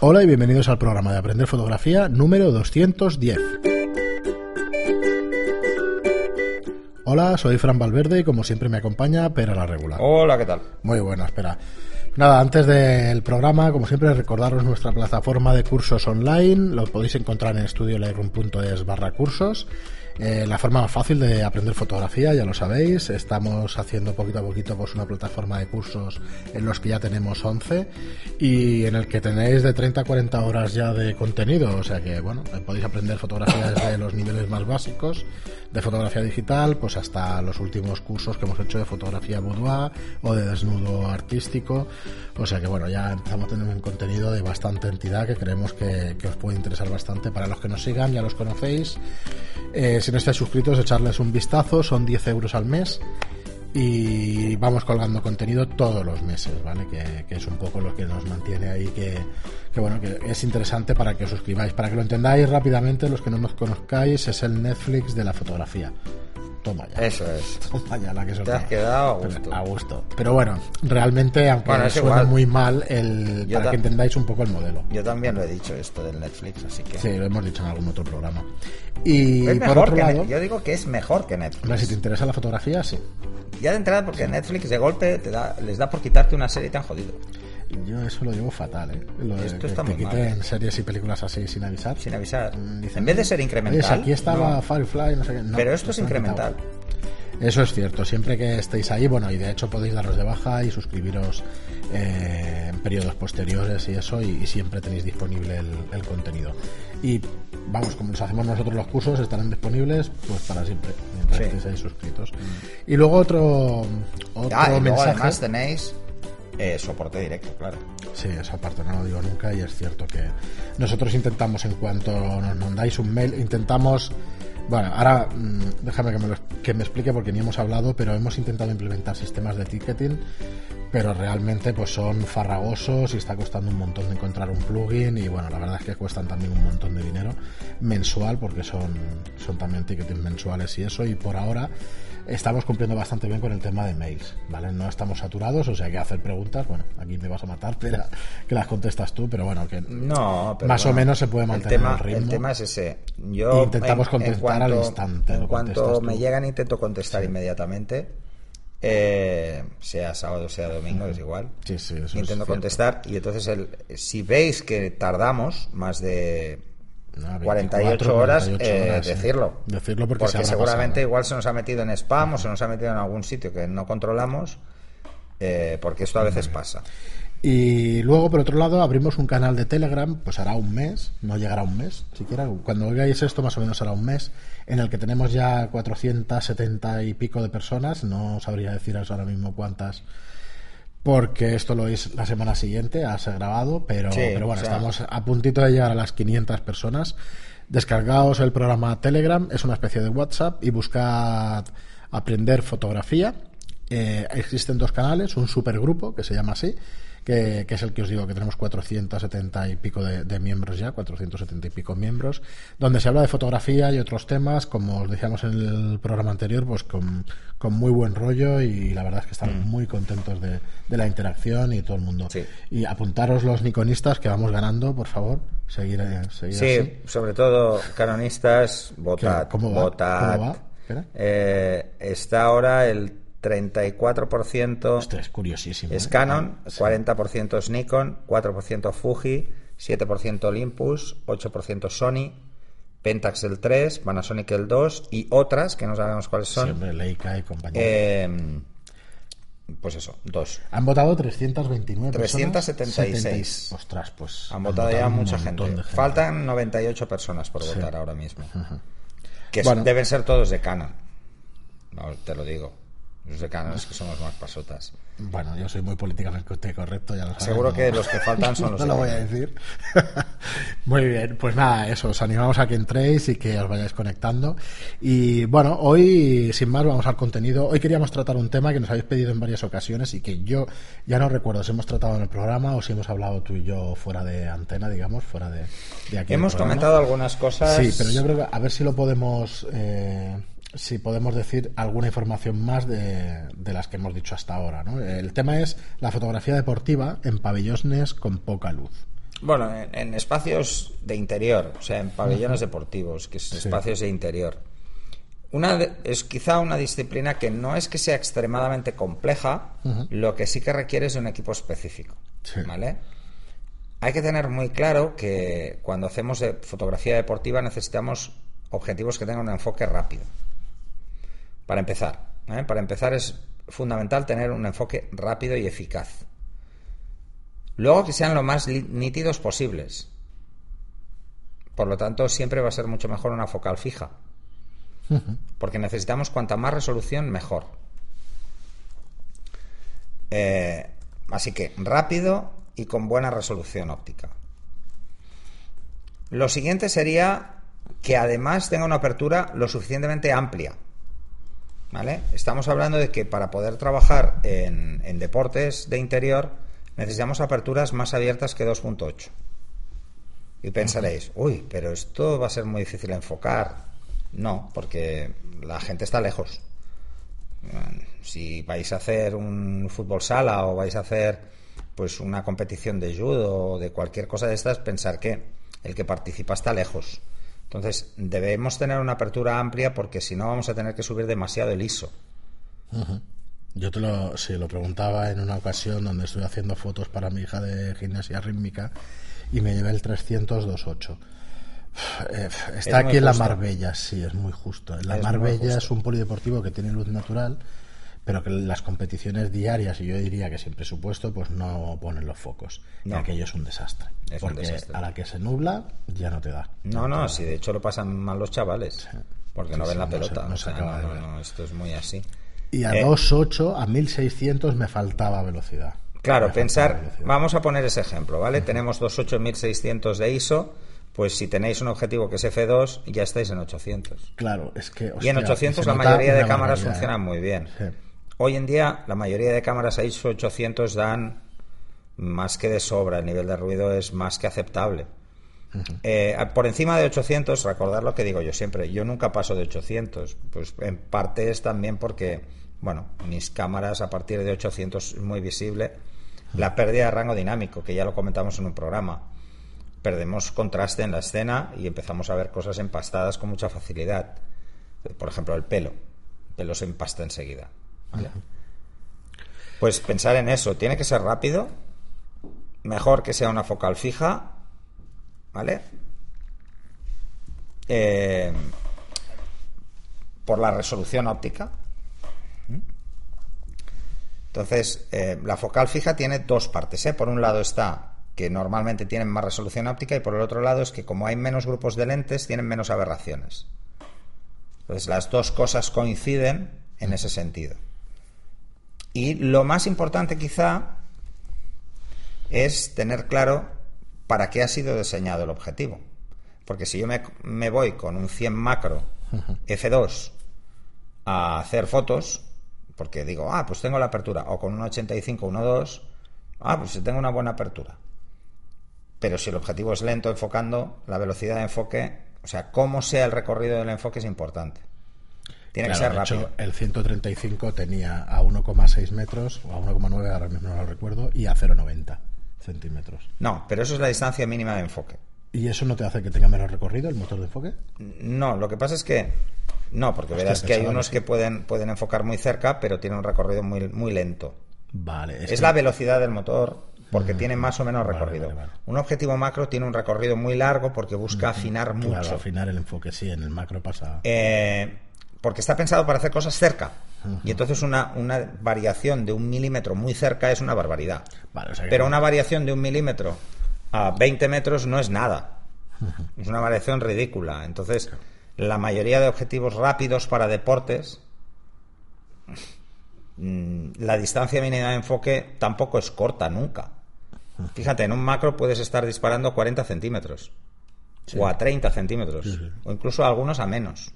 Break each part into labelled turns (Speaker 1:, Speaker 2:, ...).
Speaker 1: Hola y bienvenidos al programa de Aprender Fotografía número 210. Hola, soy Fran Valverde y como siempre me acompaña Pera la Regular.
Speaker 2: Hola, ¿qué tal?
Speaker 1: Muy bueno, espera. Nada, antes del programa, como siempre, recordaros nuestra plataforma de cursos online. Lo podéis encontrar en estudiolightroom.es barra cursos. Eh, la forma más fácil de aprender fotografía, ya lo sabéis. Estamos haciendo poquito a poquito pues, una plataforma de cursos en los que ya tenemos 11 y en el que tenéis de 30 a 40 horas ya de contenido. O sea que, bueno, podéis aprender fotografía desde los niveles más básicos de fotografía digital, pues hasta los últimos cursos que hemos hecho de fotografía boudoir o de desnudo artístico. O sea que, bueno, ya empezamos a tener un contenido de bastante entidad que creemos que, os puede interesar bastante. Para los que nos sigan, ya los conocéis. Eh, si no estáis suscritos, echarles un vistazo, son 10 euros al mes y vamos colgando contenido todos los meses, ¿vale? Que, es un poco lo que nos mantiene ahí, que, bueno, que es interesante para que os suscribáis. Para que lo entendáis rápidamente, los que no nos conozcáis, es el Netflix de la fotografía. Toma ya.
Speaker 2: Eso es.
Speaker 1: Toma ya la que
Speaker 2: Te has quedado a gusto.
Speaker 1: Pero, a gusto. Pero bueno, realmente, aunque bueno, suene muy mal, el, para que entendáis un poco el modelo.
Speaker 2: Yo también lo he dicho esto del Netflix, así que.
Speaker 1: Sí, lo hemos dicho en algún otro programa. Y
Speaker 2: por otro lado, yo digo que es mejor que Netflix.
Speaker 1: si te interesa la fotografía, sí.
Speaker 2: Ya de entrada, porque Netflix de golpe te da, les da por quitarte una serie tan jodido.
Speaker 1: Yo eso lo llevo fatal, ¿eh? Lo Esto está muy mal. ¿eh? series y películas así sin avisar.
Speaker 2: Sin avisar. Mm, en vez de ser incremental.
Speaker 1: aquí estaba Firefly, no sé qué.
Speaker 2: pero esto es incremental.
Speaker 1: Eso es cierto, siempre que estéis ahí, bueno, y de hecho podéis daros de baja y suscribiros eh, en periodos posteriores y eso, y, siempre tenéis disponible el, contenido. Y vamos, como los hacemos nosotros los cursos, estarán disponibles pues para siempre, mientras estéis ahí suscritos. Y luego otro, otro
Speaker 2: ah, mensaje. además tenéis eh, soporte directo, claro.
Speaker 1: Sí, esa parte no lo digo nunca y es cierto que nosotros intentamos, en cuanto nos mandáis un mail, intentamos bueno, ahora mm, déjame que me, que me explique porque ni hemos hablado, pero hemos intentado implementar sistemas de ticketing, pero realmente pues son farragosos y está costando un montón de encontrar un plugin y bueno, la verdad es que cuestan también un montón de dinero mensual porque son, son también ticketing mensuales y eso y por ahora estamos cumpliendo bastante bien con el tema de mails, ¿vale? No estamos saturados, o sea que hacer preguntas, bueno, aquí me vas a matar, pero que las contestas tú, pero bueno, que
Speaker 2: no,
Speaker 1: más o menos se puede mantener el,
Speaker 2: tema,
Speaker 1: ritmo.
Speaker 2: El tema es ese. Yo
Speaker 1: intentamos contestar al instante.
Speaker 2: En cuanto me llegan intento contestar inmediatamente. Eh, sea sábado, sea domingo, es igual.
Speaker 1: Sí, sí,
Speaker 2: Intento contestar y entonces el, si veis que tardamos más de 48 horas, eh, decirlo.
Speaker 1: Decirlo porque,
Speaker 2: seguramente igual se nos ha metido en spam o se nos ha metido en algún sitio que no controlamos, eh, porque esto a veces pasa.
Speaker 1: Y luego, por otro lado, abrimos un canal de Telegram, pues hará un mes, no llegará un mes, siquiera. Cuando oigáis esto, más o menos hará un mes, en el que tenemos ya 470 y pico de personas. No sabría deciros ahora mismo cuántas porque esto lo es la semana siguiente, ha ser grabado, pero, pero bueno, estamos a puntito de llegar a las 500 personas. Descargaos el programa Telegram, es una especie de WhatsApp y buscad aprender fotografía. Eh, existen dos canales, un supergrupo que se llama así, que, es el que os digo que tenemos 470 y pico de, miembros ya, 470 y pico miembros, donde se habla de fotografía y otros temas, como os decíamos en el programa anterior, pues con, muy buen rollo y la verdad es que estamos mm. muy contentos de, la interacción y todo el mundo. Y apuntaros los niconistas que vamos ganando, por favor, seguir, eh, seguir
Speaker 2: Sí, sobre todo canonistas, votad.
Speaker 1: ¿Cómo
Speaker 2: va? Eh, está ahora el 34%
Speaker 1: es, curiosísimo,
Speaker 2: es ¿eh? Canon, 40% es Nikon, 4% Fuji, 7% Olympus, 8% Sony, Pentax el 3, Panasonic el 2 y otras que no sabemos cuáles son.
Speaker 1: Siempre Leica y compañía.
Speaker 2: Eh, pues eso, dos.
Speaker 1: Han votado 329
Speaker 2: 376.
Speaker 1: Ostras, pues.
Speaker 2: Han, votado, ya mucha gente. Faltan 98 personas por votar ahora mismo. Que deben ser todos de Canon. te lo digo. Los decanos que somos más pasotas.
Speaker 1: Bueno, yo soy muy políticamente correcto, ya lo
Speaker 2: Seguro que los que faltan son los
Speaker 1: No lo voy a decir. muy bien, pues nada, eso, os animamos a que entréis y que os vayáis conectando. Y bueno, hoy, sin más, vamos al contenido. Hoy queríamos tratar un tema que nos habéis pedido en varias ocasiones y que yo ya no recuerdo si hemos tratado en el programa o si hemos hablado tú y yo fuera de antena, digamos, fuera de, aquí.
Speaker 2: Hemos comentado algunas cosas.
Speaker 1: Sí, pero yo creo que a ver si lo podemos. Eh, si podemos decir alguna información más de, las que hemos dicho hasta ahora. ¿no? El tema es la fotografía deportiva en pabellones con poca luz.
Speaker 2: Bueno, en, espacios de interior, o sea, en pabellones deportivos, que son espacios de interior. Una es quizá una disciplina que no es que sea extremadamente compleja, lo que sí que requiere es un equipo específico. ¿Vale? Hay que tener muy claro que cuando hacemos fotografía deportiva necesitamos objetivos que tengan un enfoque rápido. Para empezar, ¿eh? para empezar es fundamental tener un enfoque rápido y eficaz. Luego que sean lo más nítidos posibles. Por lo tanto, siempre va a ser mucho mejor una focal fija. Porque necesitamos cuanta más resolución, mejor. Eh, así que rápido y con buena resolución óptica. Lo siguiente sería que además tenga una apertura lo suficientemente amplia. ¿Vale? Estamos hablando de que para poder trabajar en, en deportes de interior necesitamos aperturas más abiertas que 2.8. Y pensaréis, uy, pero esto va a ser muy difícil enfocar. No, porque la gente está lejos. Si vais a hacer un fútbol sala o vais a hacer pues una competición de judo o de cualquier cosa de estas, pensar que el que participa está lejos. Entonces, debemos tener una apertura amplia porque si no vamos a tener que subir demasiado el ISO.
Speaker 1: Yo te lo, sí, lo preguntaba en una ocasión donde estuve haciendo fotos para mi hija de gimnasia rítmica y me llevé el 302.8. Eh, está aquí en la Marbella, sí, es muy justo. La Marbella es un polideportivo que tiene luz natural, pero que las competiciones diarias, y yo diría que sin presupuesto, pues no ponen los focos. Y aquello es un desastre. porque a la que se nubla ya no te da.
Speaker 2: No, no, si de hecho lo pasan mal los chavales. Porque no ven la pelota. esto es muy así.
Speaker 1: Y a 2.8, eh, a 1600 me faltaba velocidad.
Speaker 2: Claro, pensar, vamos a poner ese ejemplo, ¿vale? Tenemos 2.8 1600 de ISO pues si tenéis un objetivo que es F2, ya estáis en 800.
Speaker 1: Claro, es que...
Speaker 2: y en 800 la mayoría de cámaras funcionan muy bien. Hoy en día la mayoría de cámaras a ISO 800 dan más que de sobra, el nivel de ruido es más que aceptable. Eh, por encima de 800, recordar lo que digo yo siempre, yo nunca paso de 800, pues en parte es también porque, bueno, mis cámaras a partir de 800 es muy visible la pérdida de rango dinámico, que ya lo comentamos en un programa perdemos contraste en la escena y empezamos a ver cosas empastadas con mucha facilidad. Por ejemplo, el pelo. El pelo se empasta enseguida. Pues pensar en eso. Tiene que ser rápido. Mejor que sea una focal fija. ¿Vale? Eh, por la resolución óptica. Entonces, eh, la focal fija tiene dos partes. ¿eh? Por un lado está que normalmente tienen más resolución óptica y por el otro lado es que como hay menos grupos de lentes tienen menos aberraciones. Entonces las dos cosas coinciden en ese sentido. Y lo más importante quizá es tener claro para qué ha sido diseñado el objetivo. Porque si yo me, voy con un 100 macro F2 a hacer fotos, porque digo, ah, pues tengo la apertura, o con un 85 1.2, ah, pues tengo una buena apertura pero si el objetivo es lento enfocando, la velocidad de enfoque, o sea, cómo sea el recorrido del enfoque es importante. Tiene que ser rápido.
Speaker 1: el 135 tenía a 1,6 metros, o a 1,9, ahora mismo no lo recuerdo, y a 0,90 centímetros.
Speaker 2: No, pero eso es la distancia mínima de enfoque.
Speaker 1: ¿Y eso no te hace que tenga menos recorrido el motor de enfoque?
Speaker 2: No, lo que pasa es que no, porque verás que hay unos que pueden, pueden enfocar muy cerca, pero tienen un recorrido muy, muy lento.
Speaker 1: Vale.
Speaker 2: Es, la velocidad del motor porque mm. tiene más o menos recorrido. Un objetivo macro tiene un recorrido muy largo porque busca afinar mucho.
Speaker 1: afinar el enfoque, sí, en el macro pasa.
Speaker 2: Eh, porque está pensado para hacer cosas cerca. Y entonces una, una, variación de un milímetro muy cerca es una barbaridad. Pero una variación de un milímetro a 20 metros no es nada. Es una variación ridícula. Entonces, la mayoría de objetivos rápidos para deportes mm, la distancia mínima de enfoque tampoco es corta nunca. Fíjate, en un macro puedes estar disparando a 40 centímetros o a 30 centímetros o incluso algunos a menos.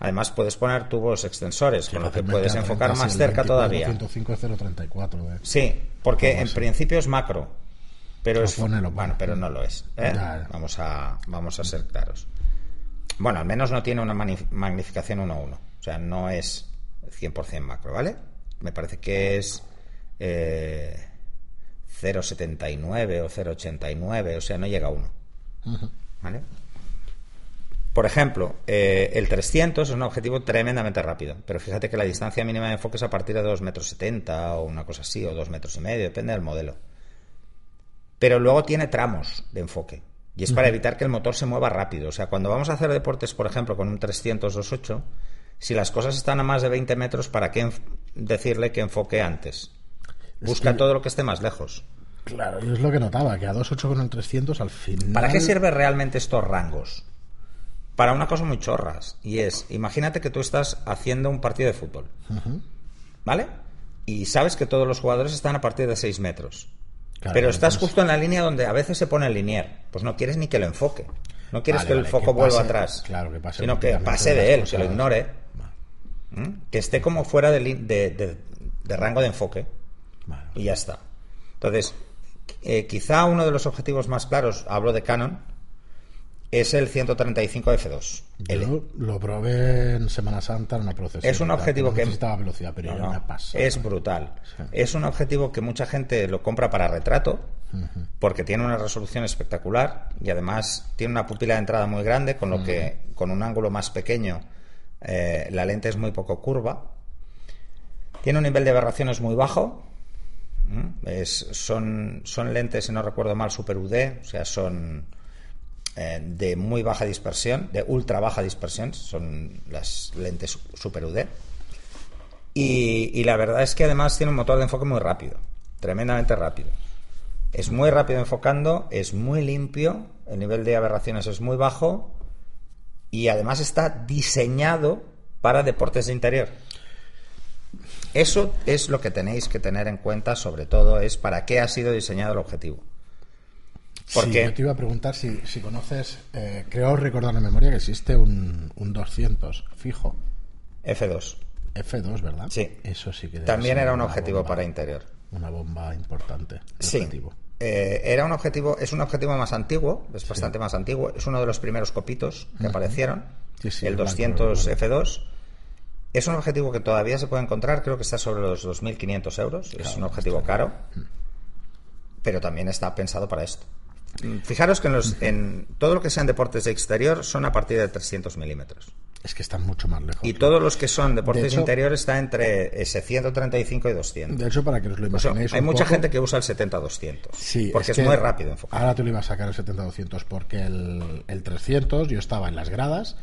Speaker 2: Además puedes poner tubos extensores, con lo que puedes enfocar más cerca todavía.
Speaker 1: 105
Speaker 2: Sí, porque en principio es macro, pero es bueno, pero no lo es. ¿eh? Vamos a vamos a ser claros. Bueno, al menos no tiene una magnificación 1 a 1, o sea, no es 100% macro, ¿vale? Me parece que es eh, 0,79 o 0,89, o sea, no llega a 1. ¿Vale? Por ejemplo, eh, el 300 es un objetivo tremendamente rápido, pero fíjate que la distancia mínima de enfoque es a partir de 2 metros 70 o una cosa así, o 2 metros y medio, depende del modelo. Pero luego tiene tramos de enfoque, y es para evitar que el motor se mueva rápido. O sea, cuando vamos a hacer deportes, por ejemplo, con un 300 2.8, si las cosas están a más de 20 metros, ¿para qué decirle que enfoque antes? Busca todo lo que esté más lejos.
Speaker 1: Claro, y es lo que notaba, que a 2.8 con el 300 al final...
Speaker 2: ¿Para qué sirve realmente estos rangos? Para una cosa muy chorras. Y es, imagínate que tú estás haciendo un partido de fútbol. ¿Vale? Y sabes que todos los jugadores están a partir de 6 metros. pero estás justo en la línea donde a veces se pone el linier. Pues no quieres ni que lo enfoque. No quieres que el foco vuelva atrás.
Speaker 1: Claro, que pase
Speaker 2: sino que pase de él, que lo ignore. Que esté como fuera de, de, rango de enfoque. Y ya está. Entonces, eh, quizá uno de los objetivos más claros, hablo de Canon, es el 135 F2.
Speaker 1: Yo lo probé en Semana Santa en una procesión.
Speaker 2: Es un objetivo que
Speaker 1: necesitaba velocidad, pero
Speaker 2: Es brutal. Es un objetivo que mucha gente lo compra para retrato porque tiene una resolución espectacular y además tiene una pupila de entrada muy grande, con lo que con un ángulo más pequeño eh, la lente es muy poco curva. Tiene un nivel de aberraciones muy bajo. son, son lentes, si no recuerdo mal, Super UD, o sea, son eh, de muy baja dispersión, de ultra baja dispersión, son las lentes Super UD. Y, la verdad es que además tiene un motor de enfoque muy rápido, tremendamente rápido. Es muy rápido enfocando, es muy limpio, el nivel de aberraciones es muy bajo y además está diseñado para deportes de interior. Eso es lo que tenéis que tener en cuenta, sobre todo, es para qué ha sido diseñado el objetivo.
Speaker 1: Porque... yo te iba a preguntar si, si conoces, eh, creo recordar en memoria que existe un, un 200 fijo.
Speaker 2: F2.
Speaker 1: F2, ¿verdad?
Speaker 2: Sí.
Speaker 1: Eso sí que
Speaker 2: También era un objetivo para interior.
Speaker 1: Una bomba importante.
Speaker 2: Sí. Eh, era un objetivo, es un objetivo más antiguo, es bastante más antiguo. Es uno de los primeros copitos que aparecieron. el 200 F2. Es un objetivo que todavía se puede encontrar, creo que está sobre los 2.500 euros. es un objetivo caro, pero también está pensado para esto. Fijaros que en, los, en todo lo que sean deportes de exterior son a partir de 300 milímetros.
Speaker 1: Es que están mucho más lejos.
Speaker 2: Y todos los que son deportes de interior está entre ese 135 y 200.
Speaker 1: De hecho, para que os lo imaginéis.
Speaker 2: hay mucha gente que usa el 70-200. Sí, porque es, muy rápido enfocar.
Speaker 1: Ahora tú le ibas a sacar el 70-200 porque el, el 300 yo estaba en las gradas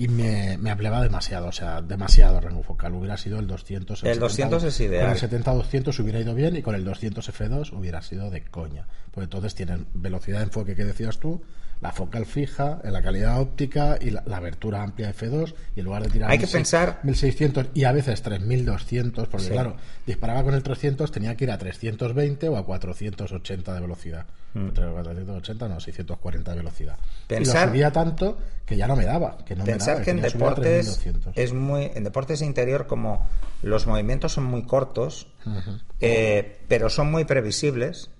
Speaker 1: y me, me demasiado, o sea, demasiado rango focal. Hubiera sido el 200.
Speaker 2: El, 200 es ideal.
Speaker 1: Con el 70-200 hubiera ido bien y con el 200 F2 hubiera sido de coña. Pues entonces tienen velocidad de enfoque que decías tú, la focal fija, en la calidad óptica y la, abertura amplia F2 y en lugar de tirar
Speaker 2: Hay que pensar
Speaker 1: 1600 y a veces 3200 porque claro, disparaba con el 300 tenía que ir a 320 o a 480 de velocidad. Mm. 480 no, 640 de velocidad.
Speaker 2: Pensar,
Speaker 1: y lo subía tanto que ya no me daba, que no
Speaker 2: pensar
Speaker 1: me
Speaker 2: que, en deportes es muy en deportes de interior como los movimientos son muy cortos, eh, pero son muy previsibles.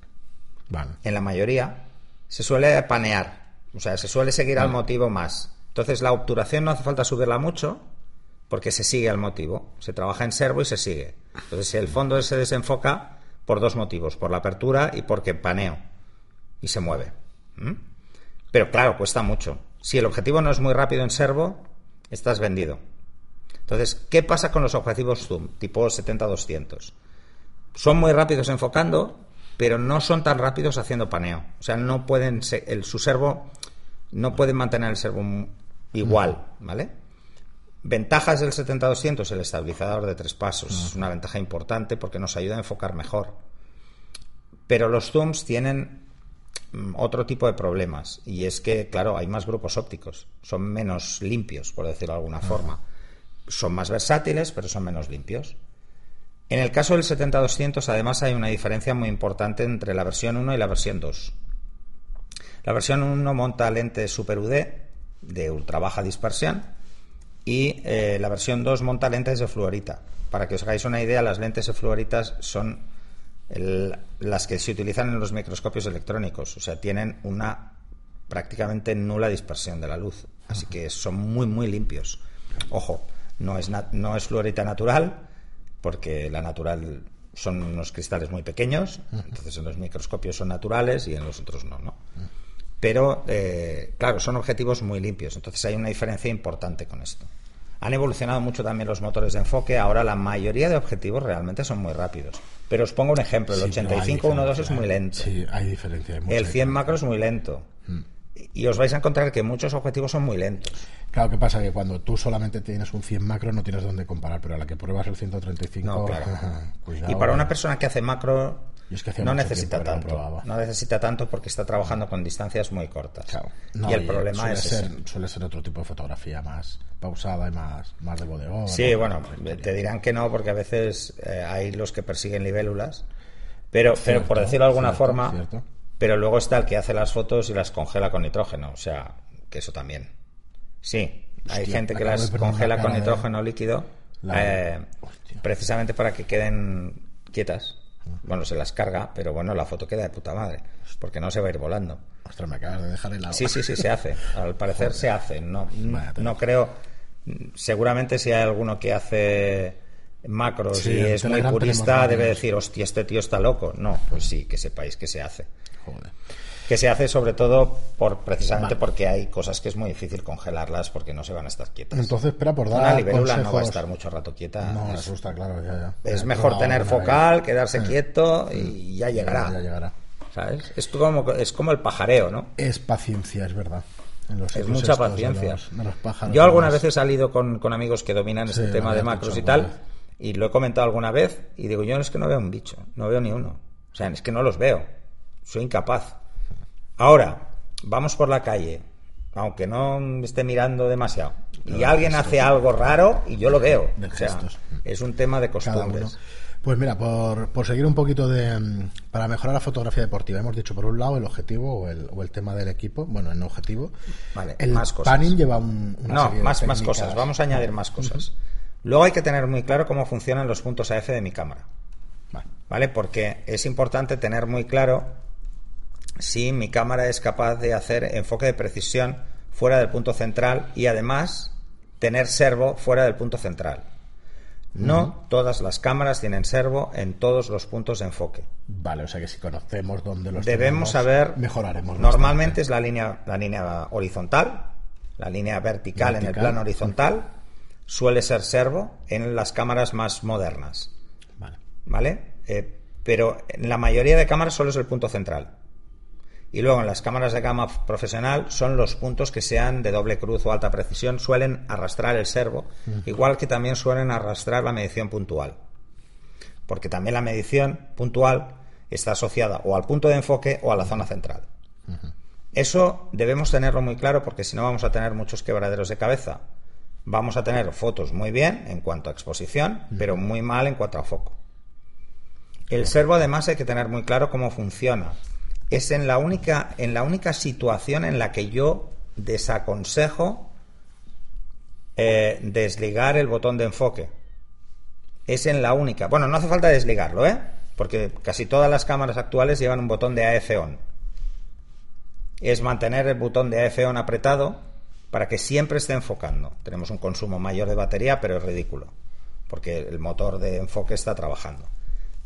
Speaker 2: En la mayoría se suele panear o sea, se suele seguir al motivo más. Entonces, la obturación no hace falta subirla mucho porque se sigue al motivo. Se trabaja en servo y se sigue. Entonces, si el fondo se desenfoca por dos motivos, por la apertura y porque paneo y se mueve. Pero claro, cuesta mucho. Si el objetivo no es muy rápido en servo, estás vendido. Entonces, ¿qué pasa con los objetivos zoom tipo 70-200? Son muy rápidos enfocando, pero no son tan rápidos haciendo paneo. O sea, no pueden el, su servo no pueden mantener el servo igual, ¿vale? Ventajas del 70-200, el estabilizador de tres pasos. Es una ventaja importante porque nos ayuda a enfocar mejor. Pero los zooms tienen mm, otro tipo de problemas. Y es que, claro, hay más grupos ópticos. Son menos limpios, por decirlo de alguna forma. Son más versátiles, pero son menos limpios. En el caso del 70-200, además, hay una diferencia muy importante entre la versión 1 y la versión 2. La versión 1 monta lentes Super UD de ultra baja dispersión y eh, la versión 2 monta lentes de fluorita. Para que os hagáis una idea, las lentes de fluoritas son las que se utilizan en los microscopios electrónicos, o sea, tienen una prácticamente nula dispersión de la luz, así que son muy muy limpios. Ojo, no es, no es fluorita natural, porque la natural son unos cristales muy pequeños, entonces en los microscopios son naturales y en los otros no, ¿no? Pero, eh, claro, son objetivos muy limpios, entonces hay una diferencia importante con esto. Han evolucionado mucho también los motores de enfoque, ahora la mayoría de objetivos realmente son muy rápidos. Pero os pongo un ejemplo, el 85-1.2 es muy lento.
Speaker 1: Sí, hay diferencia. Hay
Speaker 2: El 100
Speaker 1: diferencia.
Speaker 2: macro es muy lento. Y os vais a encontrar que muchos objetivos son muy lentos.
Speaker 1: Claro, ¿qué pasa? Que cuando tú solamente tienes un 100 macro no tienes dónde comparar, pero a la que pruebas el 135,
Speaker 2: No, claro.
Speaker 1: cuidado.
Speaker 2: y para una persona que hace macro,
Speaker 1: es que
Speaker 2: no necesita
Speaker 1: no
Speaker 2: tanto. No necesita tanto porque está trabajando con distancias muy cortas.
Speaker 1: Claro. No,
Speaker 2: y el problema
Speaker 1: suele
Speaker 2: es
Speaker 1: ser,
Speaker 2: ese.
Speaker 1: suele ser otro tipo de fotografía más pausada y más, más de bodegón.
Speaker 2: Sí,
Speaker 1: ¿no?
Speaker 2: bueno, te dirán que no porque a veces eh, hay los que persiguen libélulas. Pero, pero por decirlo de alguna
Speaker 1: cierto,
Speaker 2: forma,
Speaker 1: cierto.
Speaker 2: pero luego está el que hace las fotos y las congela con nitrógeno. O sea, que eso también. Sí, hay gente que las congela con
Speaker 1: de-
Speaker 2: nitrógeno líquido
Speaker 1: La-
Speaker 2: eh, precisamente para que queden quietas. Bueno, se las carga, pero bueno, la foto queda de puta madre, porque no se va a ir volando.
Speaker 1: Ostras, me acabas de dejar helado.
Speaker 2: Sí, sí, sí, se hace. Al parecer se hace. No,
Speaker 1: Vaya
Speaker 2: no creo. Seguramente si hay alguno que hace macros
Speaker 1: Sí,
Speaker 2: y es muy purista, debe decir, hostia, este tío está loco. No, pues sí, que sepáis que se hace.
Speaker 1: Joder.
Speaker 2: Que se hace sobre todo por precisamente
Speaker 1: Vale.
Speaker 2: porque hay cosas que es muy difícil congelarlas porque no se van a estar quietas.
Speaker 1: Entonces, espera, por dar
Speaker 2: Una libélula no va a estar mucho rato quieta.
Speaker 1: No,
Speaker 2: es,
Speaker 1: eso está claro, ya, ya.
Speaker 2: es
Speaker 1: Ya,
Speaker 2: mejor tener
Speaker 1: alguna
Speaker 2: focal,
Speaker 1: vez.
Speaker 2: quedarse quieto y ya llegará.
Speaker 1: Ya llegará.
Speaker 2: ¿Sabes? Es como, es como el pajareo, ¿no?
Speaker 1: Es paciencia, es verdad. En los
Speaker 2: Es mucha
Speaker 1: de
Speaker 2: paciencia.
Speaker 1: los- de los pájaros,
Speaker 2: Yo algunas veces he salido con, con amigos que dominan
Speaker 1: Sí,
Speaker 2: este tema de macros y tal,
Speaker 1: vez.
Speaker 2: y lo he comentado alguna vez, y digo, yo es que no veo un bicho, no veo ni uno. O sea, es que no los veo. Soy incapaz. Ahora, vamos por la calle, aunque no esté mirando demasiado, y alguien hace algo raro y yo lo veo.
Speaker 1: De
Speaker 2: O sea,
Speaker 1: gestos.
Speaker 2: es un tema de costumbres.
Speaker 1: Pues mira, por, por seguir un poquito de... Para mejorar la fotografía deportiva, hemos dicho por un lado el objetivo o el, o el tema del equipo. Bueno, el objetivo.
Speaker 2: Vale,
Speaker 1: el
Speaker 2: más cosas.
Speaker 1: panning lleva un, una
Speaker 2: No,
Speaker 1: serie de
Speaker 2: más, más
Speaker 1: técnicas.
Speaker 2: cosas. Vamos a añadir más cosas. Luego hay que tener muy claro cómo funcionan los puntos AF de mi cámara.
Speaker 1: Vale.
Speaker 2: ¿Vale? Porque es importante tener muy claro si mi cámara es capaz de hacer enfoque de precisión fuera del punto central y además tener servo fuera del punto central. No todas las cámaras tienen servo en todos los puntos de enfoque.
Speaker 1: Vale, o sea que si conocemos dónde los
Speaker 2: Debemos
Speaker 1: tenemos,
Speaker 2: saber.
Speaker 1: Mejoraremos.
Speaker 2: Normalmente
Speaker 1: bastante.
Speaker 2: es la línea, la línea horizontal, la línea vertical, en el plano horizontal. Suele ser servo en las cámaras más modernas.
Speaker 1: Vale.
Speaker 2: ¿Vale? Eh, pero en la mayoría de cámaras solo es el punto central. Y luego en las cámaras de gama profesional son los puntos que sean de doble cruz o alta precisión, suelen arrastrar el servo, igual que también suelen arrastrar la medición puntual. Porque también la medición puntual está asociada o al punto de enfoque o a la zona central. Eso debemos tenerlo muy claro porque si no vamos a tener muchos quebraderos de cabeza. Vamos a tener fotos muy bien en cuanto a exposición, pero muy mal en cuanto a foco. El servo además hay que tener muy claro cómo funciona. Es en la única, en la única situación en la que yo desaconsejo eh, desligar el botón de enfoque. Es en la única. Bueno, no hace falta desligarlo, ¿eh? Porque casi todas las cámaras actuales llevan un botón de AF on. Es mantener el botón de AF on apretado para que siempre esté enfocando. Tenemos un consumo mayor de batería, pero es ridículo, porque el motor de enfoque está trabajando.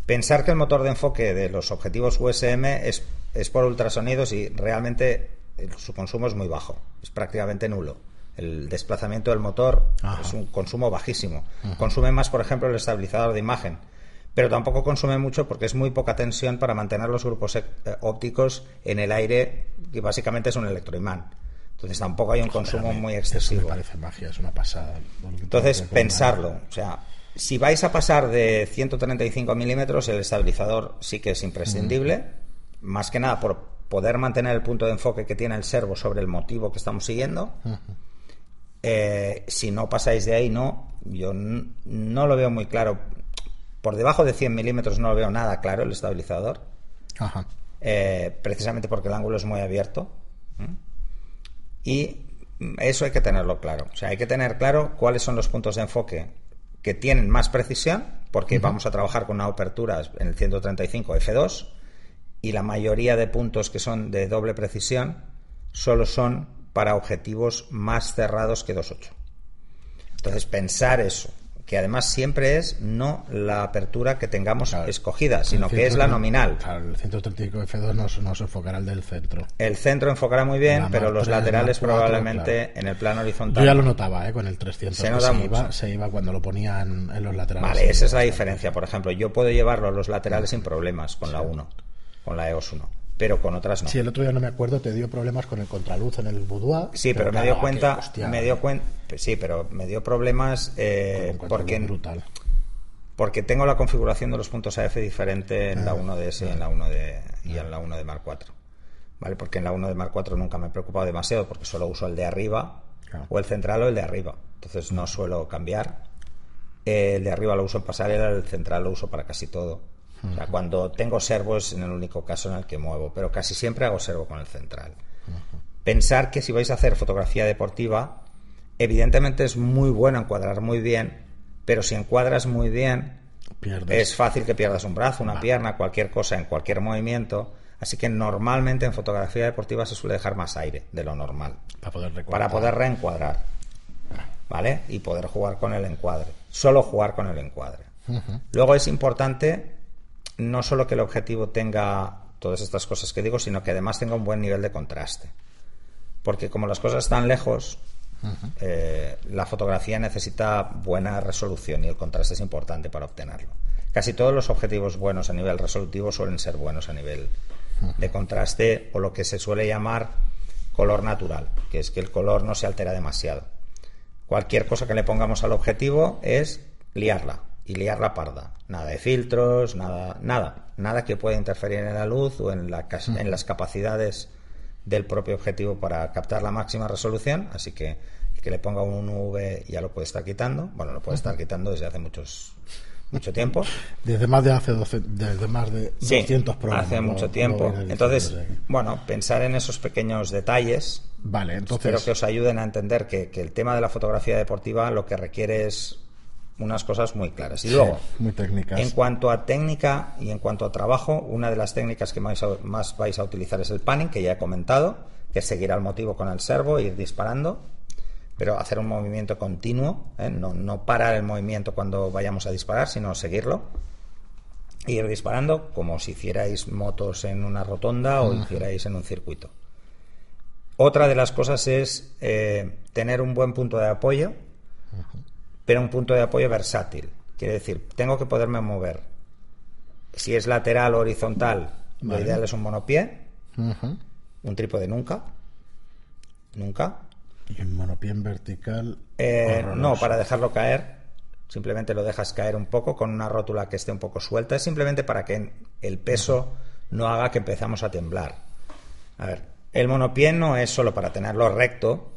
Speaker 2: Pensar que el motor de enfoque de los objetivos USM es, es por ultrasonidos y realmente el- su consumo es muy bajo, es prácticamente nulo. El desplazamiento del motor
Speaker 1: Ajá.
Speaker 2: es un consumo bajísimo. Consume más, por ejemplo, el estabilizador de imagen, pero tampoco consume mucho porque es muy poca tensión para mantener los grupos eh, ópticos en el aire, que básicamente es un electroimán. Entonces tampoco hay un consumo
Speaker 1: Joder, a mí
Speaker 2: muy
Speaker 1: Eso
Speaker 2: excesivo.
Speaker 1: me parece magia, es una pasada.
Speaker 2: Entonces, pensarlo. O sea, si vais a pasar de 135 milímetros, el estabilizador sí que es imprescindible. Más que nada por poder mantener el punto de enfoque que tiene el servo sobre el motivo que estamos siguiendo. Eh, si no pasáis de ahí, no. Yo no lo veo muy claro. Por debajo de 100 milímetros no lo veo nada claro el estabilizador.
Speaker 1: Ajá.
Speaker 2: eh, precisamente porque el ángulo es muy abierto. Y eso hay que tenerlo claro. O sea, hay que tener claro cuáles son los puntos de enfoque que tienen más precisión, porque vamos a trabajar con una apertura en el 135 F2 y la mayoría de puntos que son de doble precisión solo son para objetivos más cerrados que 2.8. Entonces, pensar eso, que además siempre es no la apertura que tengamos
Speaker 1: Claro.
Speaker 2: escogida, sino que es la
Speaker 1: 130
Speaker 2: nominal.
Speaker 1: Claro, el 135 F2 no, no se enfocará el del centro.
Speaker 2: El centro enfocará muy bien,
Speaker 1: La
Speaker 2: pero los
Speaker 1: 3,
Speaker 2: laterales
Speaker 1: Mark 4,
Speaker 2: probablemente en el plano horizontal.
Speaker 1: Yo ya lo notaba, ¿eh? Con el 300.
Speaker 2: Se nota
Speaker 1: se,
Speaker 2: mucho.
Speaker 1: iba, se iba cuando lo ponían en los laterales.
Speaker 2: Vale, esa es la diferencia. Por ejemplo, yo puedo llevarlo a los laterales sin problemas con la 1, con la EOS 1, pero con otras no.
Speaker 1: Sí, el otro día no me acuerdo, te dio problemas con el contraluz en el boudoir.
Speaker 2: Sí, pero, me dio cuenta,
Speaker 1: hostia,
Speaker 2: me dio cuenta, sí, pero me dio problemas eh, porque
Speaker 1: brutal.
Speaker 2: porque tengo la configuración de los puntos AF diferente en la
Speaker 1: Ah,
Speaker 2: 1DS y en la 1 de y en la 1 de Mark 4. ¿Vale? Porque en la 1 de Mark 4 nunca me he preocupado demasiado porque solo uso el de arriba o el central o el de arriba. Entonces no suelo cambiar. Eh, el de arriba lo uso en pasarela, el central lo uso para casi todo. O sea, cuando tengo servo es en el único caso en el que muevo, pero casi siempre hago servo con el central. Pensar que si vais a hacer fotografía deportiva, evidentemente es muy bueno encuadrar muy bien, pero si encuadras muy bien,
Speaker 1: Pierdes.
Speaker 2: es fácil que pierdas un brazo, una pierna, cualquier cosa en cualquier movimiento. Así que normalmente en fotografía deportiva se suele dejar más aire de lo normal
Speaker 1: Para poder
Speaker 2: para
Speaker 1: recortar.
Speaker 2: poder reencuadrar. ¿Vale? Y poder jugar con el encuadre. Solo jugar con el encuadre. Luego es importante no solo que el objetivo tenga todas estas cosas que digo, sino que además tenga un buen nivel de contraste. Porque como las cosas están lejos, eh, la fotografía necesita buena resolución y el contraste es importante para obtenerlo. Casi todos los objetivos buenos a nivel resolutivo suelen ser buenos a nivel de contraste o lo que se suele llamar color natural, que es que el color no se altera demasiado. Cualquier cosa que le pongamos al objetivo es liarla y liarla parda. Nada de filtros, nada, nada, nada que pueda interferir en la luz o en, la, en las capacidades del propio objetivo para captar la máxima resolución. Así que el que le ponga un UV ya lo puede estar quitando. Bueno, lo puede estar quitando desde hace muchos mucho tiempo.
Speaker 1: Desde más de hace 12, desde más de
Speaker 2: Sí,
Speaker 1: 200 programas.
Speaker 2: hace mucho
Speaker 1: lo
Speaker 2: tiempo. Entonces, bueno, pensar en esos pequeños detalles
Speaker 1: Vale, entonces.
Speaker 2: Espero que os ayuden a entender que, que el tema de la fotografía deportiva lo que requiere es unas cosas muy claras. Y luego,
Speaker 1: muy técnicas.
Speaker 2: en cuanto a técnica y en cuanto a trabajo, una de las técnicas que más, más vais a utilizar es el panning, que ya he comentado, que es seguir al motivo con el servo ir disparando, pero hacer un movimiento continuo, ¿eh? no, no parar el movimiento cuando vayamos a disparar, sino seguirlo. Ir disparando como si hicierais motos en una rotonda o hicierais en un circuito. Otra de las cosas es eh, tener un buen punto de apoyo, pero un punto de apoyo versátil. Quiere decir, tengo que poderme mover. Si es lateral o horizontal, lo
Speaker 1: Vale.
Speaker 2: ideal es un monopié, un trípode nunca. Nunca.
Speaker 1: Y un monopié en vertical.
Speaker 2: Eh, no, para dejarlo caer. Simplemente lo dejas caer un poco con una rótula que esté un poco suelta. Es simplemente para que el peso no haga que empezamos a temblar. A ver, el monopié no es solo para tenerlo recto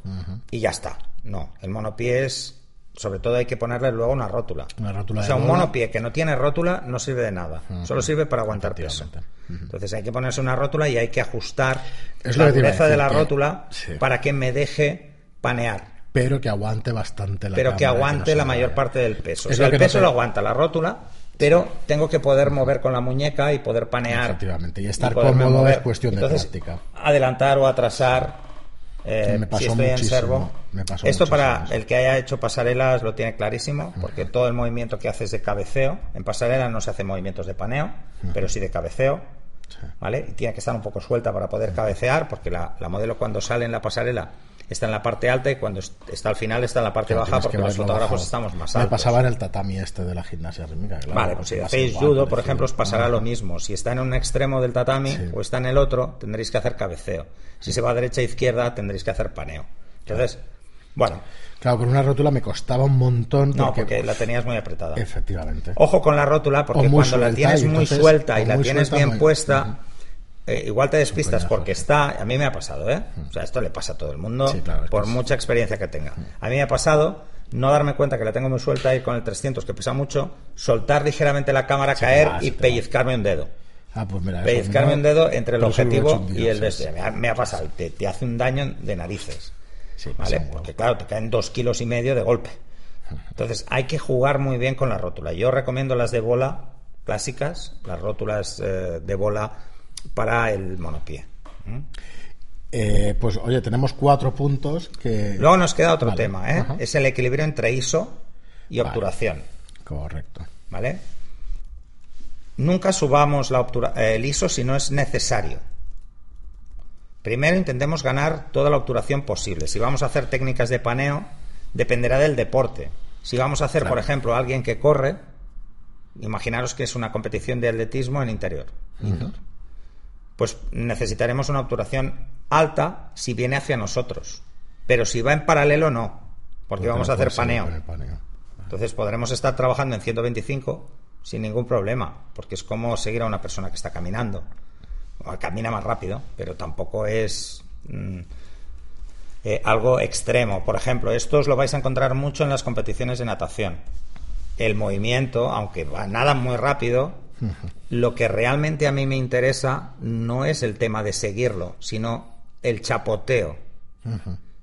Speaker 2: y ya está. No, el monopié es. Sobre todo hay que ponerle luego una rótula.
Speaker 1: Una rótula
Speaker 2: o sea,
Speaker 1: de
Speaker 2: un monopié que no tiene rótula no sirve de nada. Solo sirve para aguantar peso. Entonces hay que ponerse una rótula y hay que ajustar
Speaker 1: Es
Speaker 2: la dureza de la rótula
Speaker 1: sí.
Speaker 2: para que me deje panear
Speaker 1: Pero que aguante bastante la
Speaker 2: pero que aguante
Speaker 1: no
Speaker 2: la mayor parte del peso. O
Speaker 1: Es
Speaker 2: sea,
Speaker 1: lo que
Speaker 2: el
Speaker 1: no
Speaker 2: peso
Speaker 1: te-
Speaker 2: lo aguanta la rótula, pero tengo que poder mover con la muñeca y poder panear.
Speaker 1: Efectivamente, y estar
Speaker 2: poderme
Speaker 1: cómodo es cuestión de práctica.
Speaker 2: Adelantar o atrasar. Eh,
Speaker 1: Me pasó
Speaker 2: si estoy en servo.
Speaker 1: me pasó
Speaker 2: Esto
Speaker 1: muchísimo
Speaker 2: para el que haya hecho pasarelas lo tiene clarísimo, porque todo el movimiento que haces de cabeceo, en pasarela no se hace movimientos de paneo, pero sí de cabeceo. ¿Vale? Y tiene que estar un poco suelta para poder cabecear, porque la, la modelo cuando sale en la pasarela está en la parte alta y cuando est- está al final está en la parte
Speaker 1: Claro,
Speaker 2: baja, porque los fotógrafos estamos más
Speaker 1: Me
Speaker 2: altos.
Speaker 1: pasaba en el tatami este de la gimnasia rítmica. claro,
Speaker 2: Vale, pues si hacéis judo, por ejemplo, os pasará
Speaker 1: Ah.
Speaker 2: lo mismo. Si está en un extremo del tatami
Speaker 1: Sí.
Speaker 2: o está en el otro, tendréis que hacer cabeceo. Si se va a derecha e izquierda, tendréis que hacer paneo. Entonces, bueno,
Speaker 1: Claro, con una rótula me costaba un montón.
Speaker 2: no,
Speaker 1: porque,
Speaker 2: la tenías muy apretada.
Speaker 1: Efectivamente.
Speaker 2: Ojo con la rótula, porque cuando la tienes muy
Speaker 1: entonces-
Speaker 2: suelta y la tienes
Speaker 1: suelta,
Speaker 2: bien
Speaker 1: muy-
Speaker 2: puesta, eh, igual te despistas
Speaker 1: coñazo,
Speaker 2: porque está. A mí me ha pasado, ¿eh? O sea, esto le pasa a todo el mundo,
Speaker 1: Sí, claro, es
Speaker 2: por mucha experiencia que tenga. A mí me ha pasado no darme cuenta que la tengo muy suelta, ir con el 300, que pesa mucho, soltar ligeramente la cámara,
Speaker 1: Sí,
Speaker 2: caer
Speaker 1: va,
Speaker 2: y
Speaker 1: va.
Speaker 2: pellizcarme un dedo.
Speaker 1: Ah, pues mira,
Speaker 2: pellizcarme
Speaker 1: no-
Speaker 2: un dedo entre el
Speaker 1: he
Speaker 2: objetivo
Speaker 1: día,
Speaker 2: y el
Speaker 1: sí,
Speaker 2: de
Speaker 1: sí.
Speaker 2: Me ha, me ha pasado, te hace un daño de narices.
Speaker 1: Sí,
Speaker 2: ¿Vale? Porque claro, te caen dos kilos y medio de golpe. Entonces hay que jugar muy bien con la rótula. Yo recomiendo las de bola clásicas, las rótulas eh, de bola para el monopié. ¿Mm?
Speaker 1: Eh, pues oye, tenemos cuatro puntos que...
Speaker 2: Luego nos queda otro
Speaker 1: Vale,
Speaker 2: tema, ¿eh?
Speaker 1: ajá.
Speaker 2: es el equilibrio entre ISO y obturación.
Speaker 1: Correcto.
Speaker 2: ¿Vale? Nunca subamos la el ISO si no es necesario. Primero intentemos ganar toda la obturación posible. Si vamos a hacer técnicas de paneo, dependerá del deporte. Si vamos a hacer, por ejemplo, alguien que corre, imaginaros que es una competición de atletismo en interior, pues necesitaremos una obturación alta si viene hacia nosotros. Pero si va en paralelo, no, porque vamos a hacer paneo. Entonces podremos estar trabajando en 125 sin ningún problema, porque es como seguir a una persona que está caminando camina más rápido, pero tampoco es mm, eh, algo extremo. Por ejemplo, esto os lo vais a encontrar mucho en las competiciones de natación. El movimiento, aunque va nada muy rápido, lo que realmente a mí me interesa no es el tema de seguirlo, sino el chapoteo.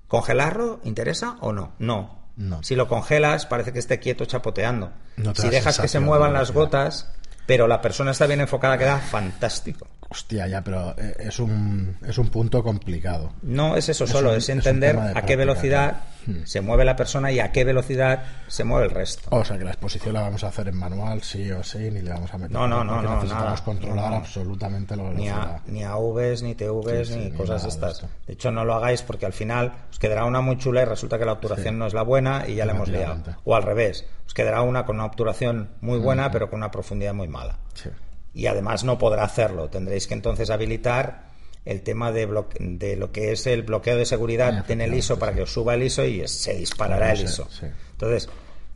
Speaker 2: ¿Congelarlo interesa o no? No. Si lo congelas, parece que esté quieto chapoteando. si dejas que se muevan las gotas, pero la persona está bien enfocada, queda fantástico.
Speaker 1: Hostia, ya, pero eh, es un, es un punto complicado.
Speaker 2: No es eso solo, es, entender a qué velocidad hmm. se mueve la persona y a qué velocidad se mueve el resto.
Speaker 1: O sea, que la exposición la vamos a hacer en manual, sí o sí, ni le vamos a meter.
Speaker 2: No, no, no, no.
Speaker 1: Necesitamos controlar absolutamente la
Speaker 2: velocidad. Ni a, ni Vs, ni TVs, ni cosas de estas. De, hecho, no lo hagáis porque al final os quedará una muy chula y resulta que la obturación no es la buena y ya la hemos liado. O al revés, os quedará una con una obturación muy buena, pero con una profundidad muy mala. Sí y además no podrá hacerlo. Tendréis que entonces habilitar el tema de, de lo que es el bloqueo de seguridad en el ISO para que os suba el ISO y se disparará el ISO. Entonces,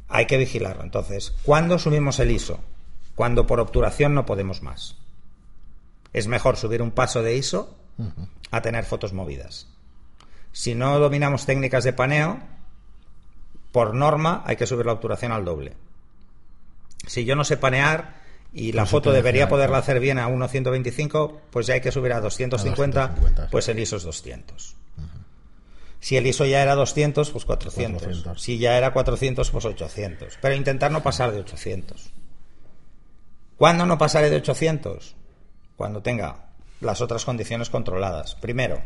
Speaker 2: hay que vigilarlo. Entonces, ¿cuándo subimos el ISO? Cuando por obturación no podemos más. Es mejor subir un paso de ISO a tener fotos movidas. Si no dominamos técnicas de paneo, por norma hay que subir la obturación al doble. Si yo no sé panear, y la foto debería poderla hacer bien a 1.125, pues ya hay que subir a 250, pues el ISO es 200. Si el ISO ya era 200, pues 400. Si ya era 400, pues 800. Pero intentar no pasar de 800. ¿Cuándo no pasaré de 800? Cuando tenga las otras condiciones controladas. Primero,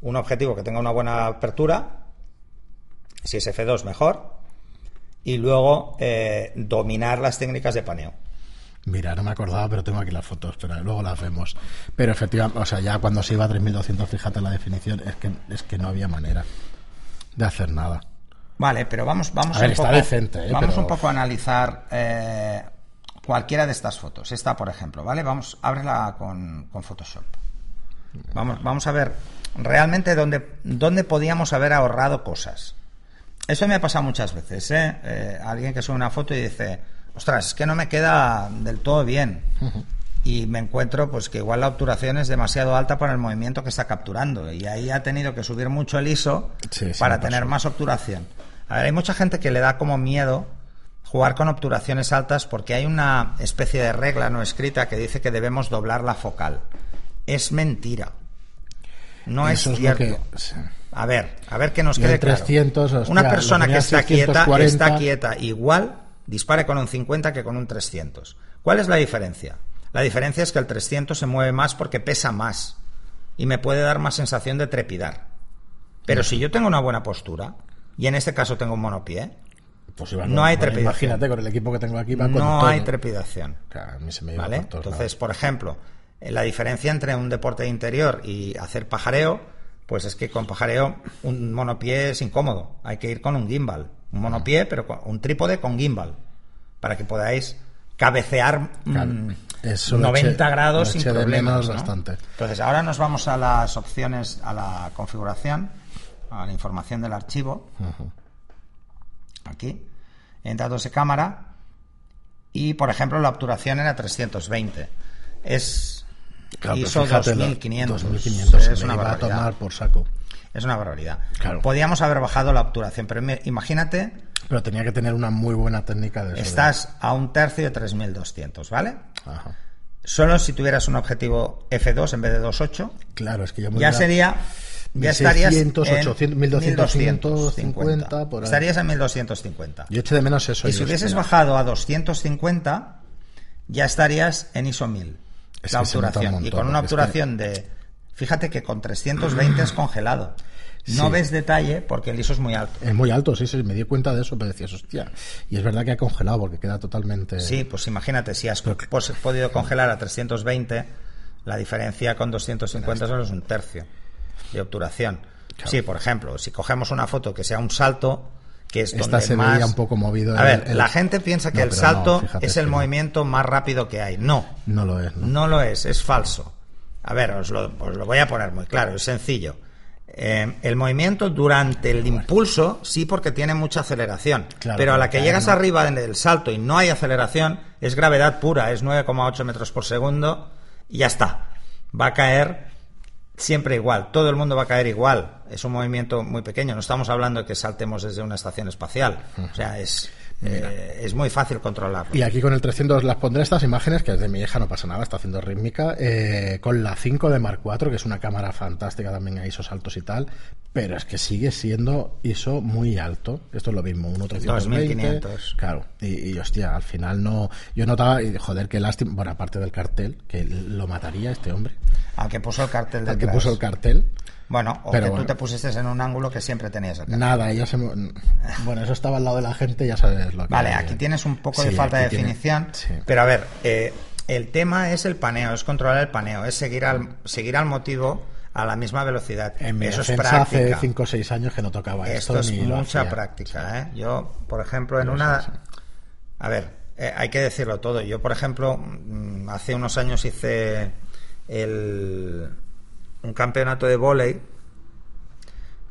Speaker 2: un objetivo que tenga una buena apertura. Si es F2, mejor. Y luego, eh, dominar las técnicas de paneo.
Speaker 1: Mira, no me acordaba, pero tengo aquí las fotos, pero luego las vemos. Pero efectivamente, o sea, ya cuando se iba a 3200, fíjate la definición, es que, es que no había manera de hacer nada.
Speaker 2: Vale, pero vamos, vamos,
Speaker 1: a ver, está decente, ¿eh?
Speaker 2: vamos un poco a analizar eh, cualquiera de estas fotos. Esta, por ejemplo, ¿vale? Vamos, ábrela con, con Photoshop. Vamos, vamos a ver realmente dónde, dónde podíamos haber ahorrado cosas. Eso me ha pasado muchas veces, ¿eh? eh alguien que sube una foto y dice ostras, es que no me queda del todo bien. Y me encuentro pues que igual la obturación es demasiado alta para el movimiento que está capturando. Y ahí ha tenido que subir mucho el ISO para tener más obturación. A ver, hay mucha gente que le da como miedo jugar con obturaciones altas porque hay una especie de regla no escrita que dice que debemos doblar la focal. Es mentira. No es cierto. A ver, a ver que nos quede claro. Una persona que está quieta está quieta igual dispare con un 50 que con un 300. ¿Cuál es la diferencia? La diferencia es que el 300 se mueve más porque pesa más y me puede dar más sensación de trepidar. Pero si yo tengo una buena postura, y en este caso tengo un monopié, pues no hay trepidación.
Speaker 1: Imagínate con el equipo que tengo aquí.
Speaker 2: no hay trepidación. Entonces, por ejemplo, eh, la diferencia entre un deporte de interior y hacer pajareo, pues es que con pajareo un monopié es incómodo. Hay que ir con un gimbal un monopié, pero con un trípode con gimbal, para que podáis cabecear 90 mm, grados sin problemas. Entonces, ahora nos vamos a las opciones, a la configuración, a la información del archivo. Aquí, en datos de cámara. Y, por ejemplo, la obturación era 320. Es ISO 2500.
Speaker 1: 2500 es una a tomar por saco.
Speaker 2: Es una barbaridad. Podíamos haber bajado la obturación, pero imagínate.
Speaker 1: Pero tenía que tener una muy buena técnica de
Speaker 2: Estás a un tercio de 3200, ¿vale? Ajá. Solo si tuvieras un objetivo F2 en vez de 2.8.
Speaker 1: Claro, es que ya,
Speaker 2: ya sería. Ya estarías en
Speaker 1: 1250,
Speaker 2: por Estarías en 1250.
Speaker 1: Yo eché de menos eso.
Speaker 2: Y si hubieses bajado a 250, ya estarías en ISO 1000. La obturación. y con una obturación de Fíjate que con 320 es congelado. No
Speaker 1: Sí.
Speaker 2: ves detalle porque el ISO es muy alto.
Speaker 1: Es muy alto, sí, sí, me di cuenta de eso, pero decías, hostia. Y es verdad que ha congelado porque queda totalmente.
Speaker 2: Sí, pues imagínate, si has pos- podido congelar a 320, la diferencia con 250 solo es un tercio de obturación.
Speaker 1: Claro.
Speaker 2: Sí, por ejemplo, si cogemos una foto que sea un salto, que es
Speaker 1: Esta
Speaker 2: donde
Speaker 1: se
Speaker 2: más...
Speaker 1: veía un poco movido
Speaker 2: A ver,
Speaker 1: el-
Speaker 2: la gente piensa que
Speaker 1: No,
Speaker 2: el
Speaker 1: no,
Speaker 2: salto es el
Speaker 1: no.
Speaker 2: movimiento más rápido que hay. No,
Speaker 1: No lo es, ¿no?
Speaker 2: lo es, es falso. A ver, os lo, os lo voy a poner muy claro, es sencillo. Eh, el movimiento durante el impulso, sí, porque tiene mucha aceleración.
Speaker 1: Claro,
Speaker 2: pero a la que llegas
Speaker 1: no.
Speaker 2: arriba en el salto y no hay aceleración, es gravedad pura, es 9,8 metros por segundo y ya está. Va a caer siempre igual, todo el mundo va a caer igual. Es un movimiento muy pequeño, no estamos hablando de que saltemos desde una estación espacial. O sea, es, eh, es muy fácil controlarlo.
Speaker 1: Y aquí con el 300 las pondré estas imágenes, que desde mi hija no pasa nada, está haciendo rítmica, eh, con la 5 de Mark IV, que es una cámara fantástica también a ISOs altos y tal, pero es que sigue siendo ISO muy alto. Esto es lo mismo, 1320.
Speaker 2: 2500.
Speaker 1: Claro, y, y, hostia, al final no. Yo notaba, y joder, qué lástima, bueno, aparte del cartel, que lo mataría este hombre,
Speaker 2: Al que puso el cartel de
Speaker 1: al que puso el cartel.
Speaker 2: Bueno, o
Speaker 1: Pero
Speaker 2: que
Speaker 1: bueno.
Speaker 2: tú te pusiste en un ángulo que siempre tenías.
Speaker 1: Nada, ella se. Bueno, eso estaba al lado de la gente, ya sabes lo que.
Speaker 2: Vale, aquí tienes un poco de falta de
Speaker 1: tiene-
Speaker 2: definición,
Speaker 1: sí.
Speaker 2: pero a ver, eh, el tema es el paneo, es controlar el paneo, es seguir al, seguir al motivo a la misma velocidad.
Speaker 1: En mi
Speaker 2: Eso es
Speaker 1: defensa hace
Speaker 2: práctica.
Speaker 1: 5 o 6 años que no tocaba esto,
Speaker 2: Esto es mucha práctica. ¿eh? Yo, por ejemplo, en una...
Speaker 1: sí.
Speaker 2: A ver, eh, hay que decirlo todo. Yo, por ejemplo, mm, hace unos años hice el, un campeonato de vóley,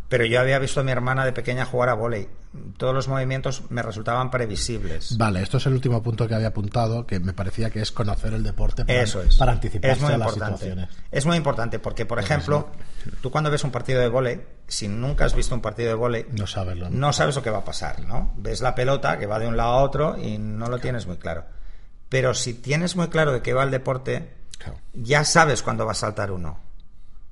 Speaker 2: pero yo había visto a mi hermana de pequeña jugar a vóley. Todos los movimientos me resultaban previsibles.
Speaker 1: Vale, esto es el último punto que había apuntado, que me parecía que es conocer el deporte para,
Speaker 2: Eso es.
Speaker 1: para anticiparse
Speaker 2: es muy
Speaker 1: a las
Speaker 2: importante.
Speaker 1: situaciones.
Speaker 2: Es muy importante porque, por ejemplo, tú cuando ves un partido de vóley, si nunca has visto un partido de vóley,
Speaker 1: No saberlo. ¿no?
Speaker 2: no sabes lo que va a pasar, ¿no? Ves la pelota que va de un lado a otro y no lo tienes muy claro. Pero si tienes muy claro de qué va el deporte, ya sabes cuándo va a saltar uno.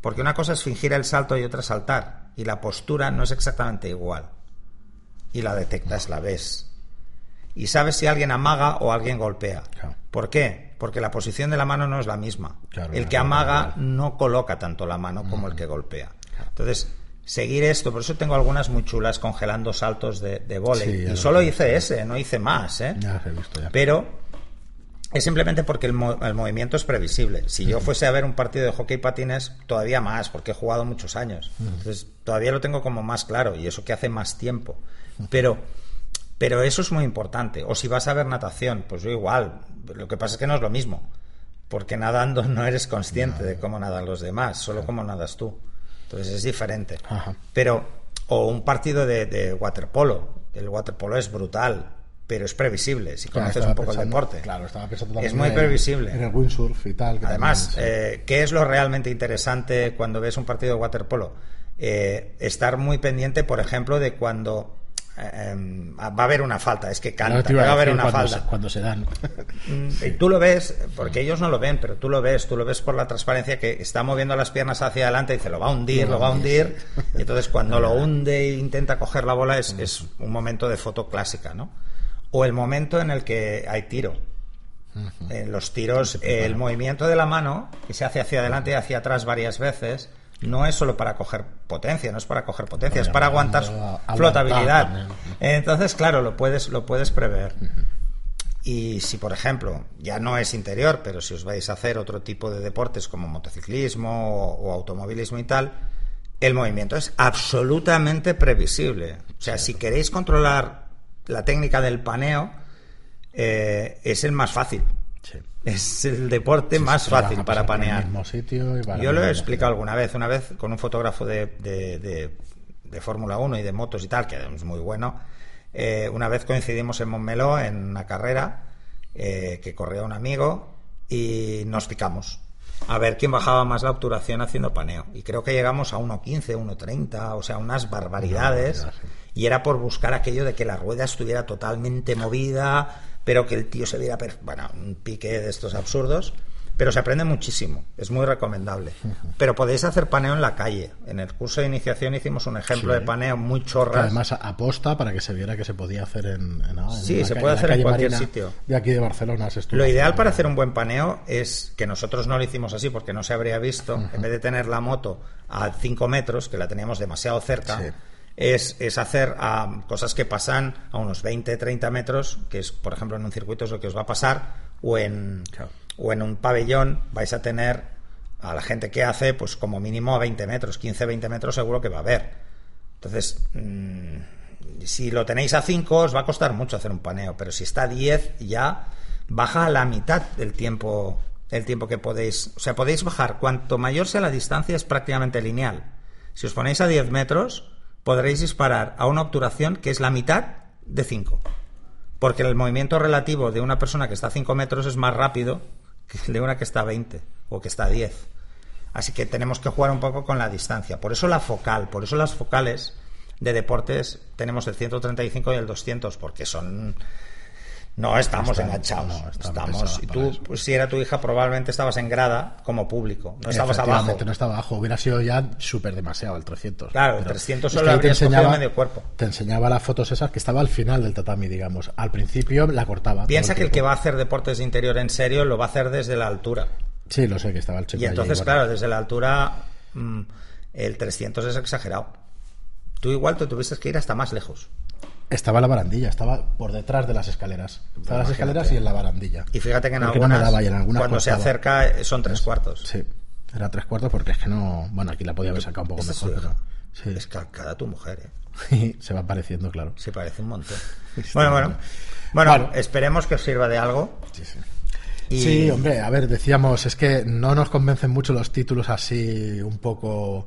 Speaker 2: Porque una cosa es fingir el salto y otra saltar. Y la postura no es exactamente igual. Y la detectas, la ves. Y sabes si alguien amaga o alguien golpea.
Speaker 1: Claro.
Speaker 2: ¿Por qué? Porque la posición de la mano no es la misma.
Speaker 1: Claro,
Speaker 2: el que amaga
Speaker 1: no,
Speaker 2: coloca tanto la mano como el que golpea. Entonces, seguir esto, por eso tengo algunas muy chulas congelando saltos de, de.
Speaker 1: Sí,
Speaker 2: y
Speaker 1: lo
Speaker 2: solo hice ese, no hice más, ¿eh?
Speaker 1: Ya visto ya.
Speaker 2: Pero es simplemente porque el, mo- el movimiento es previsible. Si yo fuese a ver un partido de hockey patines, todavía más, porque he jugado muchos años. Entonces, todavía lo tengo como más claro, y eso que hace más tiempo. Pero, pero eso es muy importante. O si vas a ver natación, pues yo igual. Lo que pasa es que no es lo mismo. Porque nadando no eres consciente de cómo nadan los demás, solo cómo nadas tú. Entonces es diferente. Pero, o un partido de, de waterpolo. El waterpolo es brutal, pero es previsible si
Speaker 1: Claro,
Speaker 2: conoces un poco el deporte.
Speaker 1: Claro, estaba pensando
Speaker 2: Es
Speaker 1: también
Speaker 2: muy
Speaker 1: en-
Speaker 2: previsible.
Speaker 1: En el windsurf y tal. que
Speaker 2: Además,
Speaker 1: también, sí.
Speaker 2: eh, ¿qué es lo realmente interesante cuando ves un partido de waterpolo? Eh, estar muy pendiente, por ejemplo, de cuando eh, em, va a haber una falta. Es que canta, va a haber una
Speaker 1: cuando
Speaker 2: falta.
Speaker 1: se- cuando se dan.
Speaker 2: Mm, Y tú lo ves, porque ellos no lo ven, pero tú lo ves, tú lo ves por la transparencia que está moviendo las piernas hacia adelante y dice, lo va a hundir, lo va a hundir. Y entonces cuando lo hunde e intenta coger la bola es, es un momento de foto clásica, ¿no? O el momento en el que hay tiro. En los tiros, el movimiento de la mano, que se hace hacia adelante y hacia atrás varias veces, no es solo para coger potencia, no es para coger potencia, es para aguantar flotabilidad. Entonces, claro, lo puedes, lo puedes prever. Y si, por ejemplo, ya no es interior, pero si os vais a hacer otro tipo de deportes como motociclismo o, o automovilismo y tal, el movimiento es absolutamente previsible. O sea, si queréis controlar la técnica del paneo, eh, es el más fácil.
Speaker 1: Sí.
Speaker 2: Es el deporte más
Speaker 1: Sí, trabaja
Speaker 2: fácil para
Speaker 1: por el
Speaker 2: panear.
Speaker 1: mismo sitio y para
Speaker 2: Yo lo he explicado alguna vez, una vez con un fotógrafo de, de, de- de Fórmula 1 y de motos y tal, que es muy bueno. Eh, una vez coincidimos en Montmeló en una carrera eh, que corría un amigo y nos picamos a ver quién bajaba más la obturación haciendo paneo. Y creo que llegamos a 1.15, 1.30, o sea, unas barbaridades.
Speaker 1: Una barbaridad,
Speaker 2: Y era por buscar aquello de que la rueda estuviera totalmente movida, pero que el tío se viera. Bueno, un pique de estos absurdos. Pero se aprende muchísimo, es muy recomendable. Pero podéis hacer paneo en la calle. En el curso de iniciación hicimos un ejemplo
Speaker 1: Sí.
Speaker 2: de paneo muy
Speaker 1: Que
Speaker 2: chorras.
Speaker 1: además aposta para que se viera que se podía hacer en, en- en
Speaker 2: Sí,
Speaker 1: la
Speaker 2: se puede hacer en cualquier
Speaker 1: Marina
Speaker 2: sitio.
Speaker 1: De aquí de Barcelona. se
Speaker 2: Lo ideal para hacer un buen paneo es que nosotros no lo hicimos así porque no se habría visto. En vez de tener la moto a 5 metros, que la teníamos demasiado cerca,
Speaker 1: Sí.
Speaker 2: Es, es hacer ah, cosas que pasan a unos 20, 30 metros, que es, por ejemplo, en un circuito es lo que os va a pasar, o en,
Speaker 1: Claro.
Speaker 2: o en un pabellón vais a tener a la gente que hace, pues como mínimo a 20 metros, 15, 20 metros seguro que va a haber. Entonces, mm, si lo tenéis a 5, os va a costar mucho hacer un paneo, pero si está a 10, ya baja a la mitad del tiempo, el tiempo que podéis. O sea, podéis bajar. Cuanto mayor sea la distancia, es prácticamente lineal. Si os ponéis a 10 metros, podréis disparar a una obturación que es la mitad de 5. Porque el movimiento relativo de una persona que está a 5 metros es más rápido que el de una que está a 20 o que está a 10. Así que tenemos que jugar un poco con la distancia. Por eso la focal, por eso las focales de deportes tenemos el 135 y el 200, porque son... No estamos enganchados.
Speaker 1: no,
Speaker 2: estamos, y tú, pues, si era tu hija, probablemente estabas en grada como público. No estabas abajo.
Speaker 1: No estaba abajo. Hubiera sido ya súper demasiado el 300.
Speaker 2: Claro, el
Speaker 1: Pero
Speaker 2: 300
Speaker 1: es
Speaker 2: solo cogido
Speaker 1: enseñaba-
Speaker 2: medio cuerpo.
Speaker 1: Te enseñaba las fotos esas que estaba al final del tatami, digamos. Al principio la cortaba.
Speaker 2: Piensa que el que va a hacer deportes de interior en serio lo va a hacer desde la altura.
Speaker 1: Sí, lo sé, que estaba el chico
Speaker 2: Y entonces, claro, desde la altura mm, el 300 es exagerado. Tú igual te tuviste que ir hasta más lejos.
Speaker 1: Estaba la barandilla, estaba por detrás de las escaleras. Estaba las escaleras y en la barandilla.
Speaker 2: Y fíjate que en
Speaker 1: Porque no me
Speaker 2: algunas,
Speaker 1: daba y en algunas
Speaker 2: cuando se acerca son tres cuartos.
Speaker 1: Sí, era tres cuartos porque es que no. Bueno, aquí la podía haber sacado un poco
Speaker 2: es
Speaker 1: mejor, pero.
Speaker 2: Es calcada tu mujer, ¿eh?
Speaker 1: se va apareciendo, claro.
Speaker 2: Se parece un montón. Bueno, bueno. Bueno,
Speaker 1: Bueno.
Speaker 2: esperemos que os sirva de algo.
Speaker 1: Sí, sí.
Speaker 2: Y-
Speaker 1: Sí, hombre, a ver, decíamos, es que no nos convencen mucho los títulos así un poco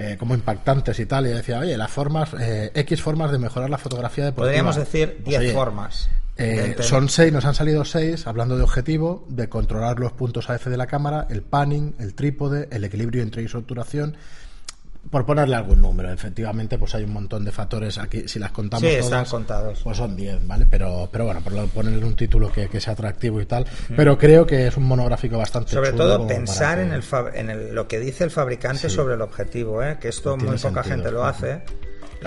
Speaker 1: eh, como impactantes y tal. Y decía, oye, las formas, eh, X formas de mejorar la fotografía deportiva.
Speaker 2: Podríamos decir
Speaker 1: Pues,
Speaker 2: 10
Speaker 1: oye,
Speaker 2: formas.
Speaker 1: eh, son seis, nos han salido seis, hablando de objetivo, de controlar los puntos AF de la cámara, el panning, el trípode, el equilibrio entre ISO obturación. Por ponerle algún número, efectivamente, pues hay un montón de factores aquí. Si las contamos
Speaker 2: Sí, están contados.
Speaker 1: pues son 10, ¿vale? Pero, pero bueno, por ponerle un título que, que sea atractivo y tal. Pero creo que es un monográfico bastante
Speaker 2: Sobre
Speaker 1: chulo
Speaker 2: todo pensar en, el en el- lo que dice el fabricante
Speaker 1: Sí.
Speaker 2: sobre el objetivo, ¿eh? que esto
Speaker 1: tiene
Speaker 2: muy poca
Speaker 1: sentido.
Speaker 2: gente lo hace.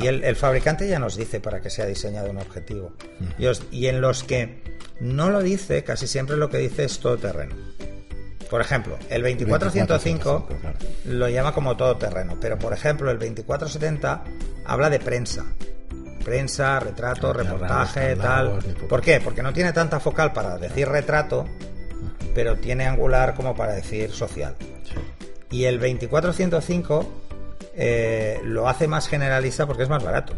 Speaker 2: Y el, el fabricante ya nos dice para qué se ha diseñado un objetivo. y, os- y en los que no lo dice, casi siempre lo que dice es todoterreno. Por ejemplo, el 24-105
Speaker 1: claro.
Speaker 2: lo llama como todoterreno, pero por ejemplo el 24-70 habla de prensa. Prensa, retrato, reportaje, tal. ¿Por qué? Porque no tiene tanta focal para decir retrato, pero tiene angular como para decir social.
Speaker 1: Sí.
Speaker 2: Y el 24-105 eh, lo hace más generalista porque es más barato.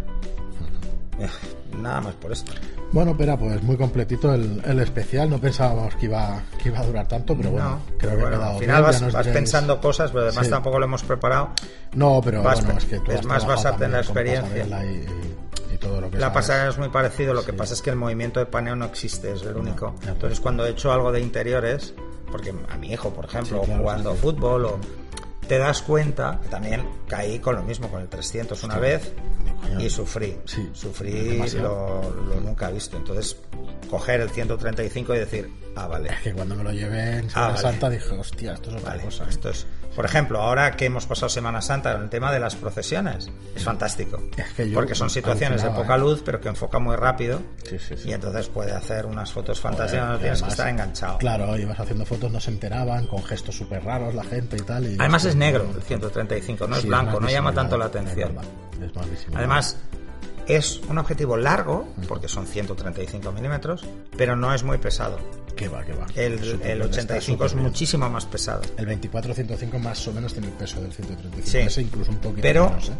Speaker 2: Nada más por esto.
Speaker 1: Bueno, pero pues muy completito el, el especial. No pensábamos que iba, que iba a durar tanto, pero bueno,
Speaker 2: No,
Speaker 1: creo que
Speaker 2: bueno,
Speaker 1: ha quedado
Speaker 2: al final
Speaker 1: bien,
Speaker 2: vas, vas pensando cosas, pero además
Speaker 1: Sí.
Speaker 2: tampoco lo hemos preparado.
Speaker 1: No, pero
Speaker 2: vas-
Speaker 1: bueno, es que tú
Speaker 2: es
Speaker 1: has
Speaker 2: más
Speaker 1: trabajado
Speaker 2: basarte en la
Speaker 1: también con
Speaker 2: experiencia.
Speaker 1: Y, todo lo que
Speaker 2: La pasarela es muy parecido, lo que pasa es que el movimiento de paneo no existe, es el único.
Speaker 1: ya,
Speaker 2: Entonces cuando he hecho algo de interiores, porque a mi hijo, por ejemplo,
Speaker 1: Sí, claro,
Speaker 2: jugando
Speaker 1: sí.
Speaker 2: fútbol o te das cuenta, que también caí con lo mismo, con el 300 una vez y sufrí,
Speaker 1: Sí,
Speaker 2: sufrí lo, lo nunca visto. Entonces coger el 135 y decir, ah, vale,
Speaker 1: Es que cuando me lo llevé en
Speaker 2: Ah,
Speaker 1: Semana
Speaker 2: vale.
Speaker 1: Santa dije, hostia, esto es otra
Speaker 2: Vale,
Speaker 1: cosa.
Speaker 2: esto es. Por ejemplo, ahora que hemos pasado Semana Santa el tema de las procesiones, es fantástico.
Speaker 1: Es que yo
Speaker 2: porque son situaciones de poca
Speaker 1: ¿eh?
Speaker 2: luz, pero que enfoca muy rápido.
Speaker 1: Sí, sí, sí.
Speaker 2: Y entonces puede hacer unas fotos fantásticas, no tienes que estar enganchado.
Speaker 1: Claro, ibas haciendo fotos, no se enteraban, con gestos súper raros la gente y tal. y-
Speaker 2: Además es negro el 135, no es blanco, no llama tanto la
Speaker 1: es
Speaker 2: atención.
Speaker 1: Es.
Speaker 2: Además, es un objetivo largo, porque son 135 milímetros, pero no es muy pesado.
Speaker 1: que va, que va.
Speaker 2: El, el
Speaker 1: bien, está
Speaker 2: 85 es muchísimo más pesado.
Speaker 1: El 24-105 más o menos tiene el peso del 135.
Speaker 2: Sí.
Speaker 1: Ese incluso un poquito
Speaker 2: Pero
Speaker 1: menos, ¿eh?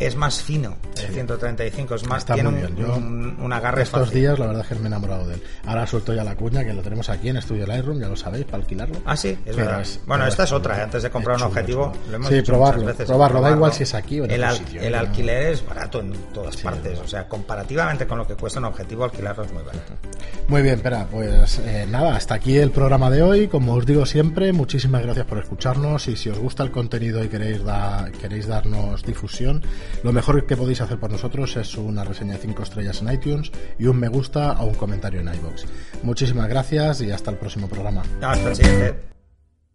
Speaker 2: Es más fino el
Speaker 1: Sí.
Speaker 2: 135, es más,
Speaker 1: Está
Speaker 2: tiene
Speaker 1: muy
Speaker 2: un,
Speaker 1: bien. Yo
Speaker 2: un- un agarre
Speaker 1: Estos
Speaker 2: fácil.
Speaker 1: días la verdad es que me he enamorado de él. Ahora suelto ya la cuña que lo tenemos aquí en Estudio Lightroom, ya lo sabéis, para alquilarlo.
Speaker 2: Ah, sí, es
Speaker 1: Pero
Speaker 2: verdad.
Speaker 1: es-
Speaker 2: bueno, esta es
Speaker 1: chulo.
Speaker 2: otra, ¿eh? antes de comprar
Speaker 1: Es
Speaker 2: un
Speaker 1: chulo,
Speaker 2: objetivo,
Speaker 1: chulo.
Speaker 2: lo hemos
Speaker 1: Sí,
Speaker 2: dicho
Speaker 1: probarlo,
Speaker 2: veces.
Speaker 1: probarlo, da igual si es aquí o en
Speaker 2: el, al-
Speaker 1: sitio,
Speaker 2: el
Speaker 1: ¿eh?
Speaker 2: alquiler es barato en todas
Speaker 1: Sí,
Speaker 2: partes,
Speaker 1: es
Speaker 2: o sea, comparativamente con lo que cuesta un objetivo, alquilarlo es muy barato.
Speaker 1: Muy bien, espera, pues eh, nada, hasta aquí el programa de hoy. Como os digo siempre, muchísimas gracias por escucharnos y si os gusta el contenido y queréis, da- queréis darnos difusión, lo mejor que podéis hacer por nosotros es una reseña de 5 estrellas en iTunes y un me gusta o un comentario en iBox. Muchísimas gracias y hasta el próximo programa.
Speaker 2: Hasta el siguiente.